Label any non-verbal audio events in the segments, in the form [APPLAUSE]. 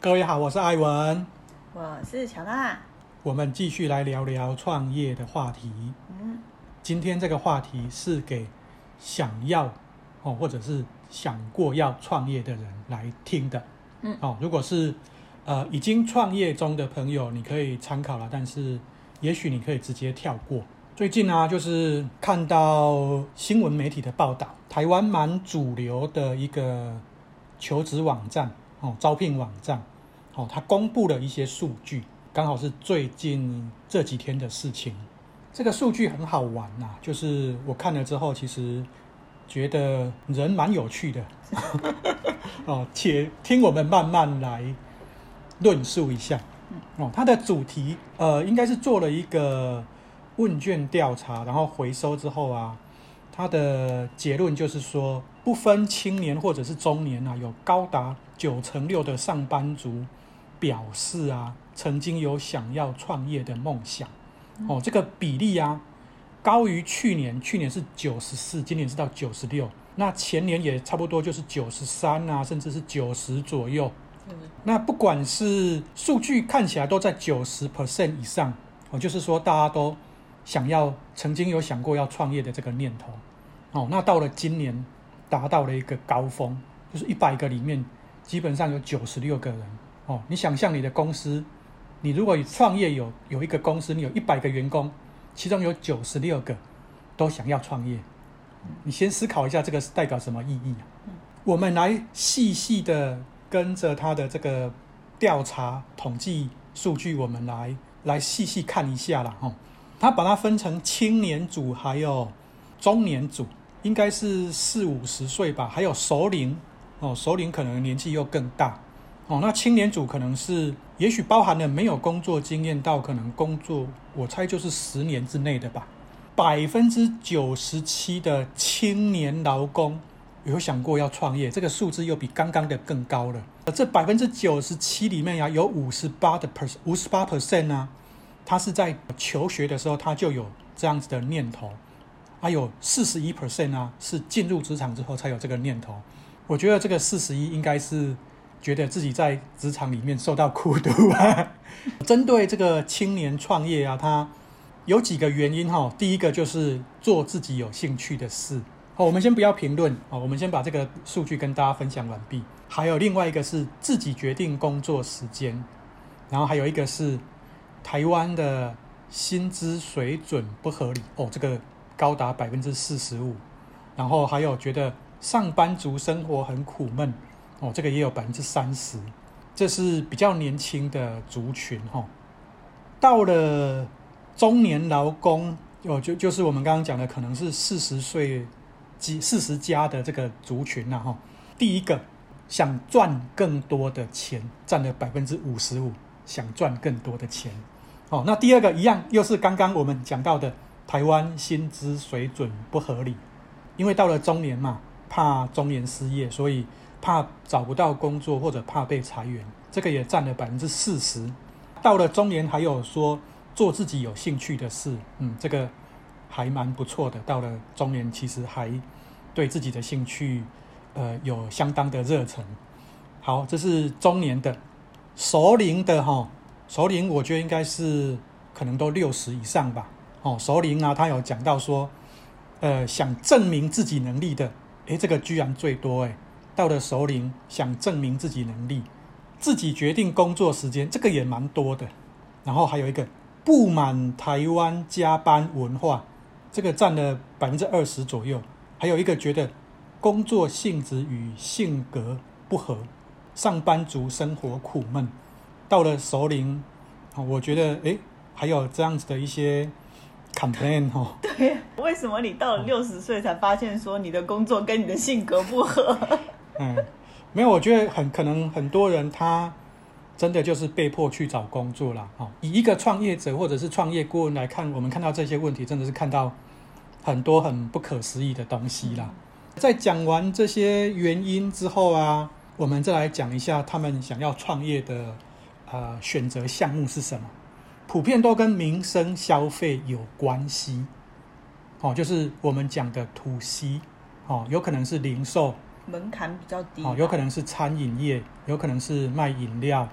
各位好，我是艾文，我是乔娜。我们继续来聊聊创业的话题。嗯，今天这个话题是给想要哦，或者是想过要创业的人来听的。嗯，哦，如果是呃已经创业中的朋友，你可以参考了，但是也许你可以直接跳过。最近呢、啊，就是看到新闻媒体的报道，台湾蛮主流的一个求职网站哦，招聘网站哦，它公布了一些数据，刚好是最近这几天的事情。这个数据很好玩呐、啊，就是我看了之后，其实觉得人蛮有趣的 [LAUGHS] 哦，且听我们慢慢来论述一下哦。它的主题呃，应该是做了一个。问卷调查，然后回收之后啊，他的结论就是说，不分青年或者是中年啊，有高达九成六的上班族表示啊，曾经有想要创业的梦想。哦，这个比例啊，高于去年，去年是九十四，今年是到九十六，那前年也差不多就是九十三啊，甚至是九十左右。嗯。那不管是数据看起来都在九十 percent 以上，哦，就是说大家都。想要曾经有想过要创业的这个念头，哦，那到了今年达到了一个高峰，就是一百个里面基本上有九十六个人，哦，你想象你的公司，你如果创业有有一个公司，你有一百个员工，其中有九十六个都想要创业，你先思考一下这个是代表什么意义啊？我们来细细的跟着他的这个调查统计数据，我们来来细细看一下啦。哦。他把它分成青年组，还有中年组，应该是四五十岁吧，还有熟龄哦，熟龄可能年纪又更大哦。那青年组可能是，也许包含了没有工作经验到可能工作，我猜就是十年之内的吧。百分之九十七的青年劳工有想过要创业，这个数字又比刚刚的更高了。这百分之九十七里面呀，有五十八的 pers 五十八 percent 啊。他是在求学的时候，他就有这样子的念头，还有四十一 percent 啊，是进入职场之后才有这个念头。我觉得这个四十一应该是觉得自己在职场里面受到苦毒啊。[LAUGHS] 针对这个青年创业啊，他有几个原因哈。第一个就是做自己有兴趣的事。好，我们先不要评论哦，我们先把这个数据跟大家分享完毕。还有另外一个是自己决定工作时间，然后还有一个是。台湾的薪资水准不合理。哦，这个高达百分之四十五，然后还有觉得上班族生活很苦闷。哦，这个也有百分之三十，这是比较年轻的族群哈、到了中年劳工哦，就就是我们刚刚讲的，可能是四十岁几四十加的这个族群呐、哈、第一个想赚更多的钱，占了百分之五十五，想赚更多的钱。哦，那第二个一样，又是刚刚我们讲到的台湾薪资水准不合理，因为到了中年嘛，怕中年失业，所以怕找不到工作或者怕被裁员，这个也占了百分之四十。到了中年，还有说做自己有兴趣的事，嗯，这个还蛮不错的。到了中年，其实还对自己的兴趣，呃，有相当的热忱。好，这是中年的，熟龄的哈。首领，我觉得应该是可能都六十以上吧。哦，首领啊，他有讲到说，呃，想证明自己能力的，诶，这个居然最多诶。到了首领，想证明自己能力，自己决定工作时间，这个也蛮多的。然后还有一个不满台湾加班文化，这个占了百分之二十左右。还有一个觉得工作性质与性格不合，上班族生活苦闷。到了熟龄，我觉得哎，还有这样子的一些 complain 哦。[LAUGHS] 对，为什么你到了六十岁才发现说你的工作跟你的性格不合？[LAUGHS] 嗯，没有，我觉得很可能很多人他真的就是被迫去找工作了。哈，以一个创业者或者是创业顾问来看，我们看到这些问题，真的是看到很多很不可思议的东西啦。在讲完这些原因之后啊，我们再来讲一下他们想要创业的。呃，选择项目是什么？普遍都跟民生消费有关系，哦，就是我们讲的 to C，哦，有可能是零售，门槛比较低哦，有可能是餐饮业，有可能是卖饮料，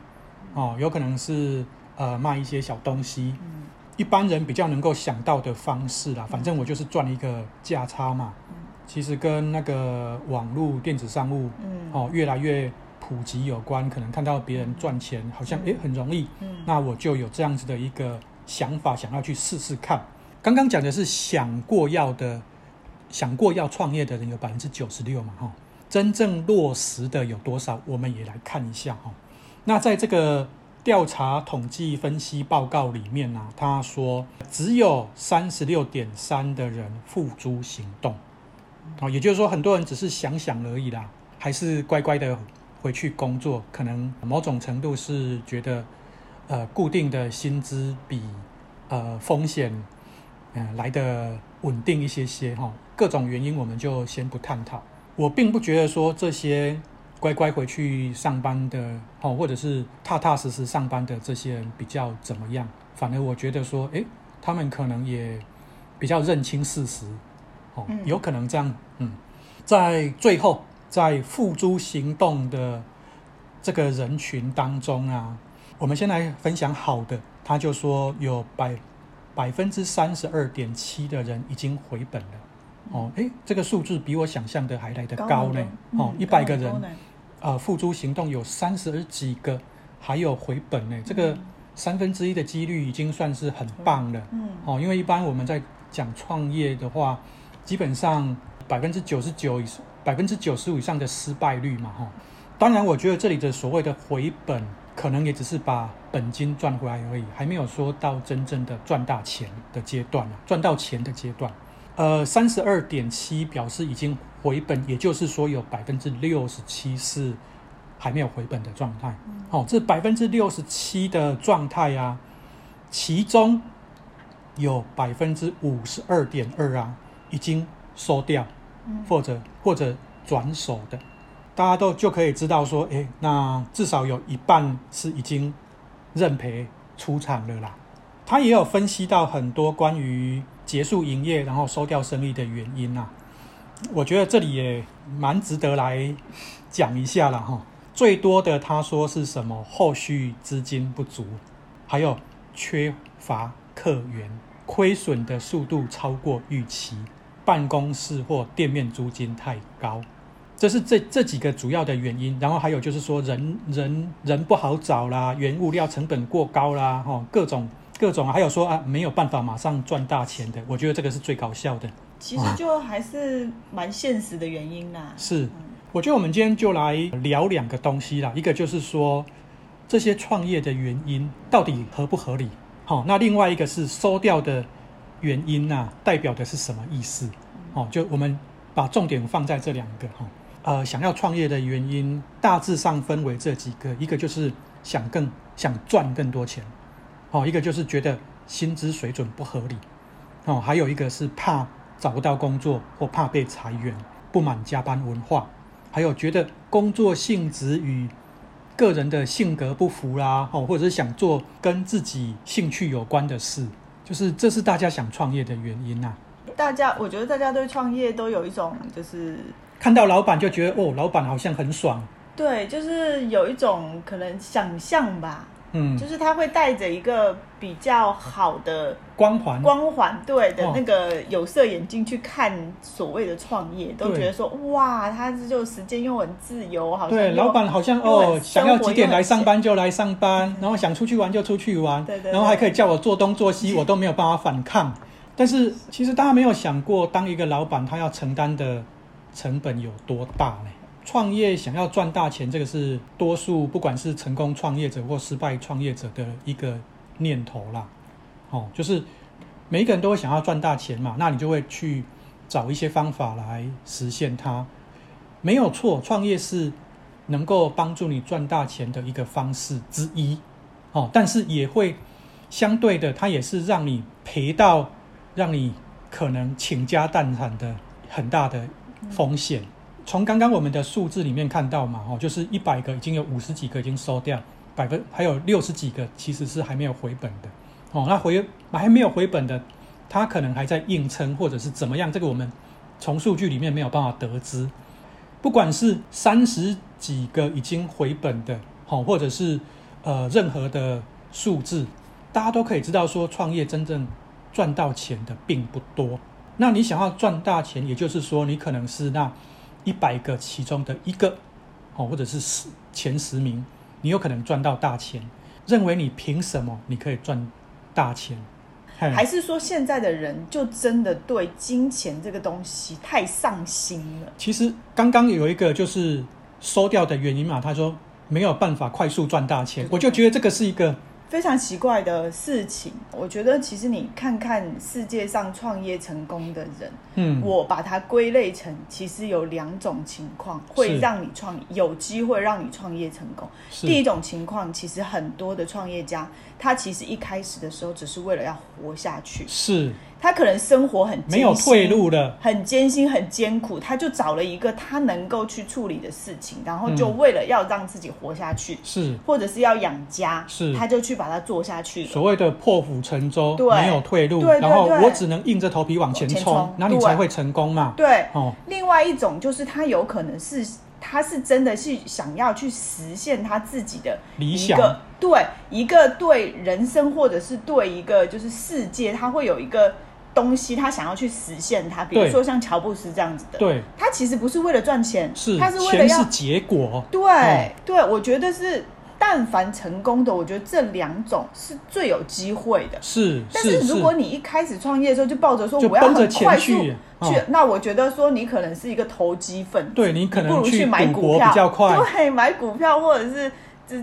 哦，有可能是呃卖一些小东西。嗯，一般人比较能够想到的方式啦，反正我就是赚一个价差嘛。嗯，其实跟那个网络电子商务，嗯，哦，越来越普及有关，可能看到别人赚钱好像诶很容易，嗯，那我就有这样子的一个想法，想要去试试看。刚刚讲的是想过要的，想过要创业的人有百分之九十六嘛，哈。真正落实的有多少？我们也来看一下哈。那在这个调查统计分析报告里面呢，他说只有三十六点三的人付诸行动，哦，也就是说很多人只是想想而已啦，还是乖乖的回去工作。可能某种程度是觉得，呃，固定的薪资比呃风险嗯来的稳定一些些哈。各种原因我们就先不探讨。我并不觉得说这些乖乖回去上班的，哦，或者是踏踏实实上班的这些人比较怎么样？反而我觉得说，诶，他们可能也比较认清事实，哦，有可能这样。嗯，在最后，在付诸行动的这个人群当中啊，我们先来分享好的。他就说有百百分之三十二点七的人已经回本了。哦，诶，这个数字比我想象的还来得高呢。哦，一百个人，呃，付诸行动有三十几个，还有回本呢。这个三分之一的几率已经算是很棒了。嗯，哦，因为一般我们在讲创业的话，基本上百分之九十九以上，百分之九十五以上的失败率嘛，哈。当然，我觉得这里的所谓的回本，可能也只是把本金赚回来而已，还没有说到真正的赚大钱的阶段啊，赚到钱的阶段。呃，三十二点七表示已经回本，也就是说有百分之六十七是还没有回本的状态。嗯、哦，这百分之六十七的状态啊，其中有百分之五十二点二啊已经收掉，嗯、或者或者转手的，大家都就可以知道说，诶，那至少有一半是已经认赔出场了啦。他也有分析到很多关于。结束营业，然后收掉生意的原因啊，我觉得这里也蛮值得来讲一下了哈。最多的他说是什么？后续资金不足，还有缺乏客源，亏损的速度超过预期，办公室或店面租金太高，这是这这几个主要的原因。然后还有就是说人人人不好找啦，原物料成本过高啦，哈，各种。各种还有说啊，没有办法马上赚大钱的，我觉得这个是最搞笑的。其实就还是蛮现实的原因啦。是，我觉得我们今天就来聊两个东西啦，一个就是说这些创业的原因到底合不合理？好，那另外一个是收掉的原因呐，代表的是什么意思？哦，就我们把重点放在这两个哈。呃，想要创业的原因大致上分为这几个，一个就是想更想赚更多钱。哦，一个就是觉得薪资水准不合理，哦，还有一个是怕找不到工作或怕被裁员，不满加班文化，还有觉得工作性质与个人的性格不符啦，哦，或者是想做跟自己兴趣有关的事，就是这是大家想创业的原因呐、啊。大家，我觉得大家对创业都有一种就是看到老板就觉得哦，老板好像很爽，对，就是有一种可能想象吧。嗯，就是他会带着一个比较好的光环，光环对的那个有色眼镜去看所谓的创业，都觉得说哇，他这就时间又很自由，好像对老板好像哦，想要几点来上班就来上班，[LAUGHS] 然后想出去玩就出去玩，对对，然后还可以叫我做东做西，[LAUGHS] 我都没有办法反抗。但是其实大家没有想过，当一个老板他要承担的成本有多大呢？创业想要赚大钱，这个是多数不管是成功创业者或失败创业者的一个念头啦。哦，就是每一个人都会想要赚大钱嘛，那你就会去找一些方法来实现它。没有错，创业是能够帮助你赚大钱的一个方式之一。哦，但是也会相对的，它也是让你赔到让你可能倾家荡产的很大的风险。从刚刚我们的数字里面看到嘛，哦，就是一百个已经有五十几个已经收掉，百分还有六十几个其实是还没有回本的，哦，那回还没有回本的，他可能还在硬撑或者是怎么样，这个我们从数据里面没有办法得知。不管是三十几个已经回本的，好，或者是呃任何的数字，大家都可以知道说，创业真正赚到钱的并不多。那你想要赚大钱，也就是说，你可能是那一百个其中的一个，哦，或者是十前十名，你有可能赚到大钱。认为你凭什么你可以赚大钱？还是说现在的人就真的对金钱这个东西太上心了？其实刚刚有一个就是收掉的原因嘛，他说没有办法快速赚大钱，我就觉得这个是一个。非常奇怪的事情，我觉得其实你看看世界上创业成功的人，嗯，我把它归类成其实有两种情况会让你创有机会让你创业成功。第一种情况，其实很多的创业家，他其实一开始的时候只是为了要活下去，是。他可能生活很，没有退路的，很艰辛，很艰苦，他就找了一个他能够去处理的事情，然后就为了要让自己活下去，是、嗯，或者是要养家，是，他就去把它做下去。所谓的破釜沉舟，对，没有退路，对对对，然后我只能硬着头皮往前冲，那你才会成功嘛。对，哦，另外一种就是他有可能是，他是真的是想要去实现他自己的理想，对，一个对人生或者是对一个就是世界，他会有一个。东西他想要去实现它，比如说像乔布斯这样子的，对，他其实不是为了赚钱，是，他是为了要是结果，对、嗯、对，我觉得是，但凡成功的，我觉得这两种是最有机会的，是。但是如果你一开始创业的时候就抱着说我要很快速去，去，那我觉得说你可能是一个投机分子，对，你可能不如去买股票比较快，对，买股票或者是。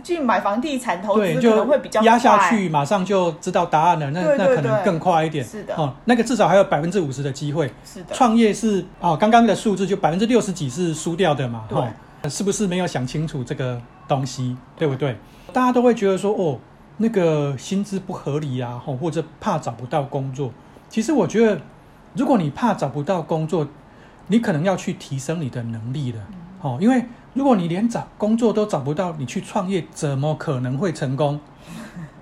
去买房地产投资可能会比较压下去，马上就知道答案了。那那可能更快一点。是的，哦，那个至少还有百分之五十的机会。是的，创业是哦，刚刚的数字就百分之六十几是输掉的嘛？对，是不是没有想清楚这个东西？对不对？大家都会觉得说，哦，那个薪资不合理啊，或者怕找不到工作。其实我觉得，如果你怕找不到工作，你可能要去提升你的能力了。哦，因为。如果你连找工作都找不到，你去创业怎么可能会成功？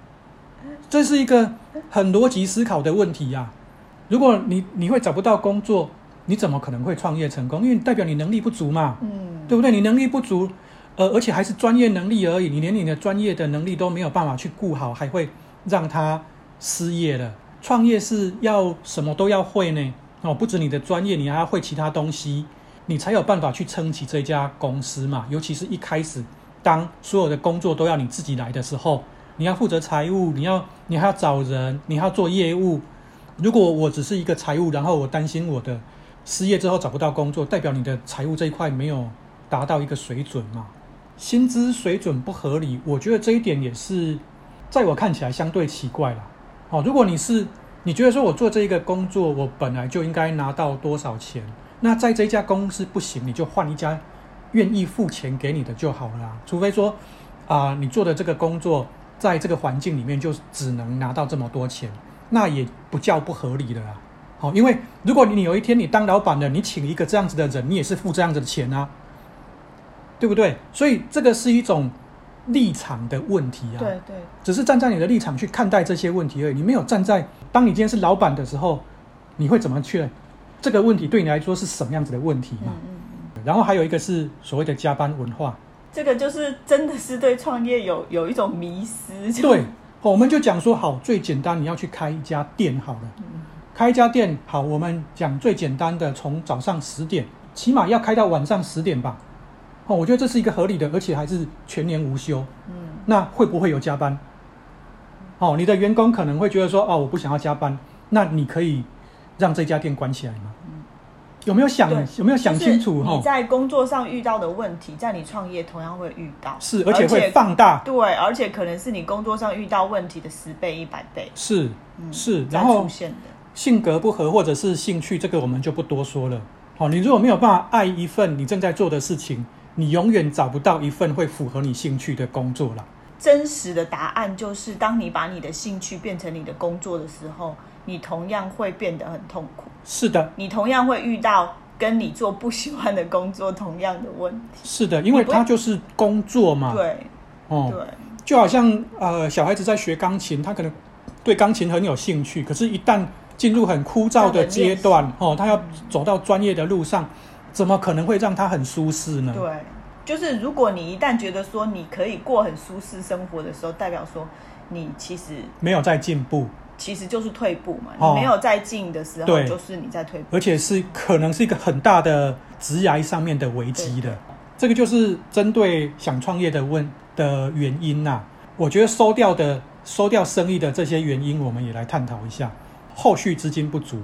[LAUGHS] 这是一个很逻辑思考的问题呀、啊。如果你你会找不到工作，你怎么可能会创业成功？因为代表你能力不足嘛，嗯，对不对？你能力不足，呃，而且还是专业能力而已，你连你的专业的能力都没有办法去顾好，还会让他失业了。创业是要什么都要会呢？哦，不止你的专业，你还要会其他东西。你才有办法去撑起这家公司嘛，尤其是一开始，当所有的工作都要你自己来的时候，你要负责财务，你要你还要找人，你还要做业务。如果我只是一个财务，然后我担心我的失业之后找不到工作，代表你的财务这一块没有达到一个水准嘛，薪资水准不合理，我觉得这一点也是在我看起来相对奇怪了。哦，如果你是你觉得说我做这一个工作，我本来就应该拿到多少钱？那在这家公司不行，你就换一家愿意付钱给你的就好了啦。除非说啊、呃，你做的这个工作在这个环境里面就只能拿到这么多钱，那也不叫不合理的啦。好，因为如果你有一天你当老板了，你请一个这样子的人，你也是付这样子的钱啊，对不对？所以这个是一种立场的问题啊。对对，只是站在你的立场去看待这些问题而已。你没有站在当你今天是老板的时候，你会怎么去？这个问题对你来说是什么样子的问题嘛？嗯嗯嗯。然后还有一个是所谓的加班文化，这个就是真的是对创业有有一种迷失。对，我们就讲说好，最简单，你要去开一家店好了。嗯。开一家店好，我们讲最简单的，从早上十点，起码要开到晚上十点吧。哦，我觉得这是一个合理的，而且还是全年无休。嗯。那会不会有加班？哦，你的员工可能会觉得说，哦，我不想要加班，那你可以。让这家店关起来吗？嗯，有没有想有没有想清楚？你在工作上遇到的问题，在你创业同样会遇到，是而且会放大。对，而且可能是你工作上遇到问题的十倍、一百倍。是，是，然后性格不合或者是兴趣，这个我们就不多说了。好，你如果没有办法爱一份你正在做的事情，你永远找不到一份会符合你兴趣的工作了。真实的答案就是，当你把你的兴趣变成你的工作的时候。你同样会变得很痛苦。是的，你同样会遇到跟你做不喜欢的工作同样的问题。是的，因为它就是工作嘛。对，哦，对，就好像呃，小孩子在学钢琴，他可能对钢琴很有兴趣，可是，一旦进入很枯燥的阶段，哦，他要走到专业的路上，怎么可能会让他很舒适呢？对，就是如果你一旦觉得说你可以过很舒适生活的时候，代表说你其实没有在进步，其实就是退步嘛。哦、你没有在进的时候，对就是你在退步，而且是可能是一个很大的职涯上面的危机的。这个就是针对想创业的问的原因呐、啊。我觉得收掉的收掉生意的这些原因，我们也来探讨一下。后续资金不足，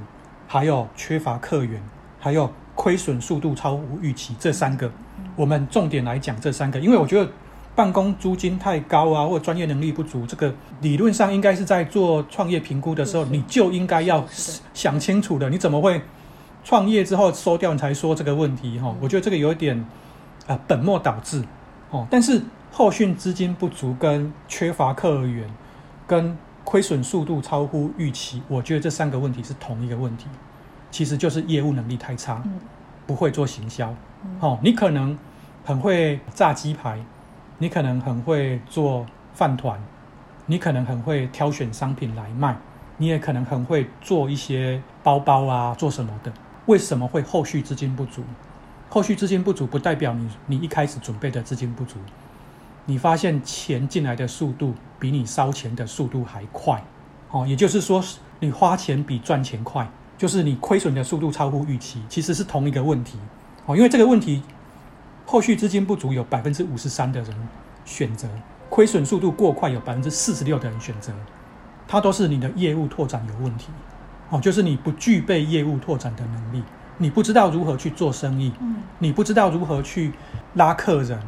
还有缺乏客源，还有亏损速度超乎预期，这三个，我们重点来讲这三个。因为我觉得办公租金太高啊，或专业能力不足，这个理论上应该是在做创业评估的时候，你就应该要想清楚的。你怎么会创业之后收掉你才说这个问题？哈，我觉得这个有点。啊，本末倒置哦！但是后续资金不足、跟缺乏客源、跟亏损速度超乎预期，我觉得这三个问题是同一个问题，其实就是业务能力太差，不会做行销。哦，你可能很会炸鸡排，你可能很会做饭团，你可能很会挑选商品来卖，你也可能很会做一些包包啊，做什么的？为什么会后续资金不足？后续资金不足不代表你你一开始准备的资金不足，你发现钱进来的速度比你烧钱的速度还快，哦，也就是说你花钱比赚钱快，就是你亏损的速度超乎预期，其实是同一个问题，哦，因为这个问题后续资金不足有百分之五十三的人选择，亏损速度过快有百分之四十六的人选择，它都是你的业务拓展有问题，哦，就是你不具备业务拓展的能力。你不知道如何去做生意，嗯，你不知道如何去拉客人，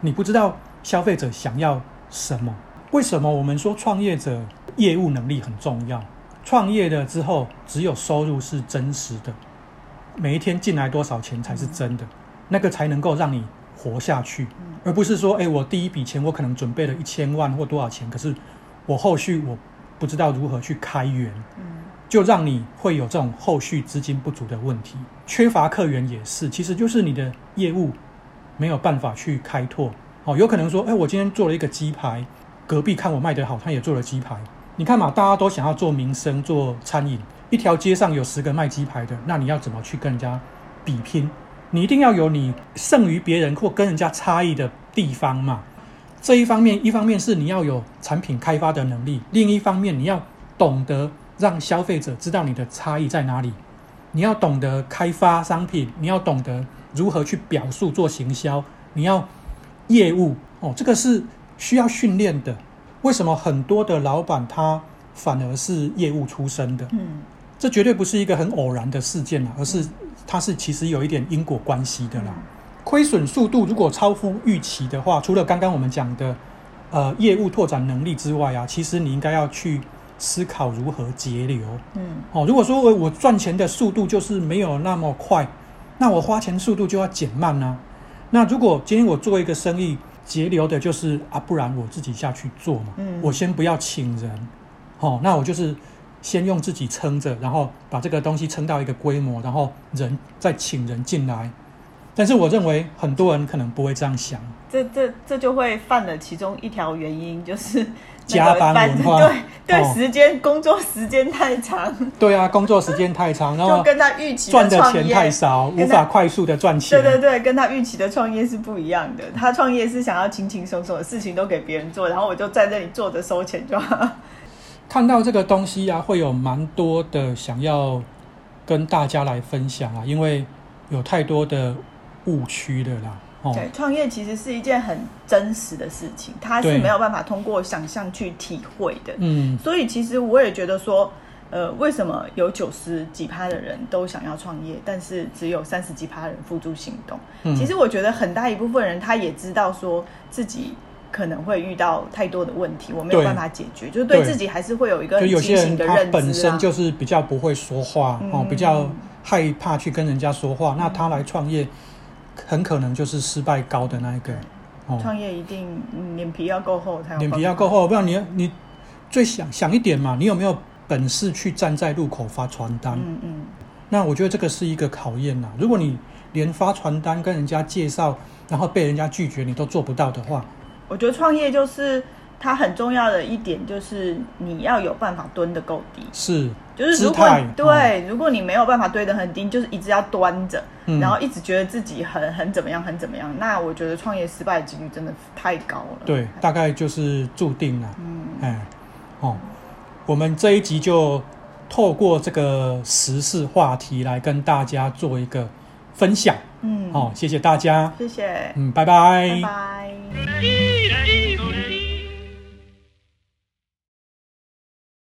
你不知道消费者想要什么。为什么我们说创业者业务能力很重要？创业了之后，只有收入是真实的，每一天进来多少钱才是真的，那个才能够让你活下去，而不是说，哎，我第一笔钱我可能准备了一千万或多少钱，可是我后续我不知道如何去开源。就让你会有这种后续资金不足的问题，缺乏客源也是，其实就是你的业务没有办法去开拓。哦，有可能说，哎，我今天做了一个鸡排，隔壁看我卖得好，他也做了鸡排。你看嘛，大家都想要做民生、做餐饮，一条街上有十个卖鸡排的，那你要怎么去跟人家比拼？你一定要有你胜于别人或跟人家差异的地方嘛。这一方面，一方面是你要有产品开发的能力，另一方面你要懂得。让消费者知道你的差异在哪里，你要懂得开发商品，你要懂得如何去表述做行销，你要业务哦，这个是需要训练的。为什么很多的老板他反而是业务出身的？嗯，这绝对不是一个很偶然的事件啦，而是它是其实有一点因果关系的啦。亏损速度如果超乎预期的话，除了刚刚我们讲的呃业务拓展能力之外啊，其实你应该要去。思考如何节流。嗯，哦，如果说我我赚钱的速度就是没有那么快，那我花钱速度就要减慢呢？那如果今天我做一个生意，节流的就是啊，不然我自己下去做嘛。嗯，我先不要请人，哦，那我就是先用自己撑着，然后把这个东西撑到一个规模，然后人再请人进来。但是我认为很多人可能不会这样想。这这这就会犯了其中一条原因，就是。加班文化，对对，哦、时间工作时间太长。对啊，工作时间太长，然后 [LAUGHS] 就跟他预期赚的钱太少，无法快速的赚钱。对对对，跟他预期的创业是不一样的。他创业是想要轻轻松松的事情都给别人做，然后我就在这里坐着收钱就好。看到这个东西啊，会有蛮多的想要跟大家来分享啊，因为有太多的误区的啦。对，创业其实是一件很真实的事情，它是没有办法通过想象去体会的。嗯，所以其实我也觉得说，呃，为什么有九十几趴的人都想要创业，但是只有三十几趴的人付诸行动？嗯，其实我觉得很大一部分人他也知道说自己可能会遇到太多的问题，我没有办法解决，就是对自己还是会有一个很清醒的认知啊。他本身就是比较不会说话哦，比较害怕去跟人家说话，嗯，那他来创业。很可能就是失败高的那一个。哦，创业一定脸皮要够厚才有。脸皮要够厚，不然你你最想想一点嘛，你有没有本事去站在路口发传单？嗯嗯。那我觉得这个是一个考验呐。如果你连发传单跟人家介绍，然后被人家拒绝，你都做不到的话，我觉得创业就是它很重要的一点就是你要有办法蹲得够低，是，就是如果对，如果你没有办法蹲得很低，就是一直要端着，嗯、然后一直觉得自己很很怎么样，很怎么样，那我觉得创业失败的几率真的太高了。对，大概就是注定了。嗯，哎，哦，我们这一集就透过这个时事话题来跟大家做一个分享。嗯，好、哦，谢谢大家，谢谢，嗯，拜拜，拜拜。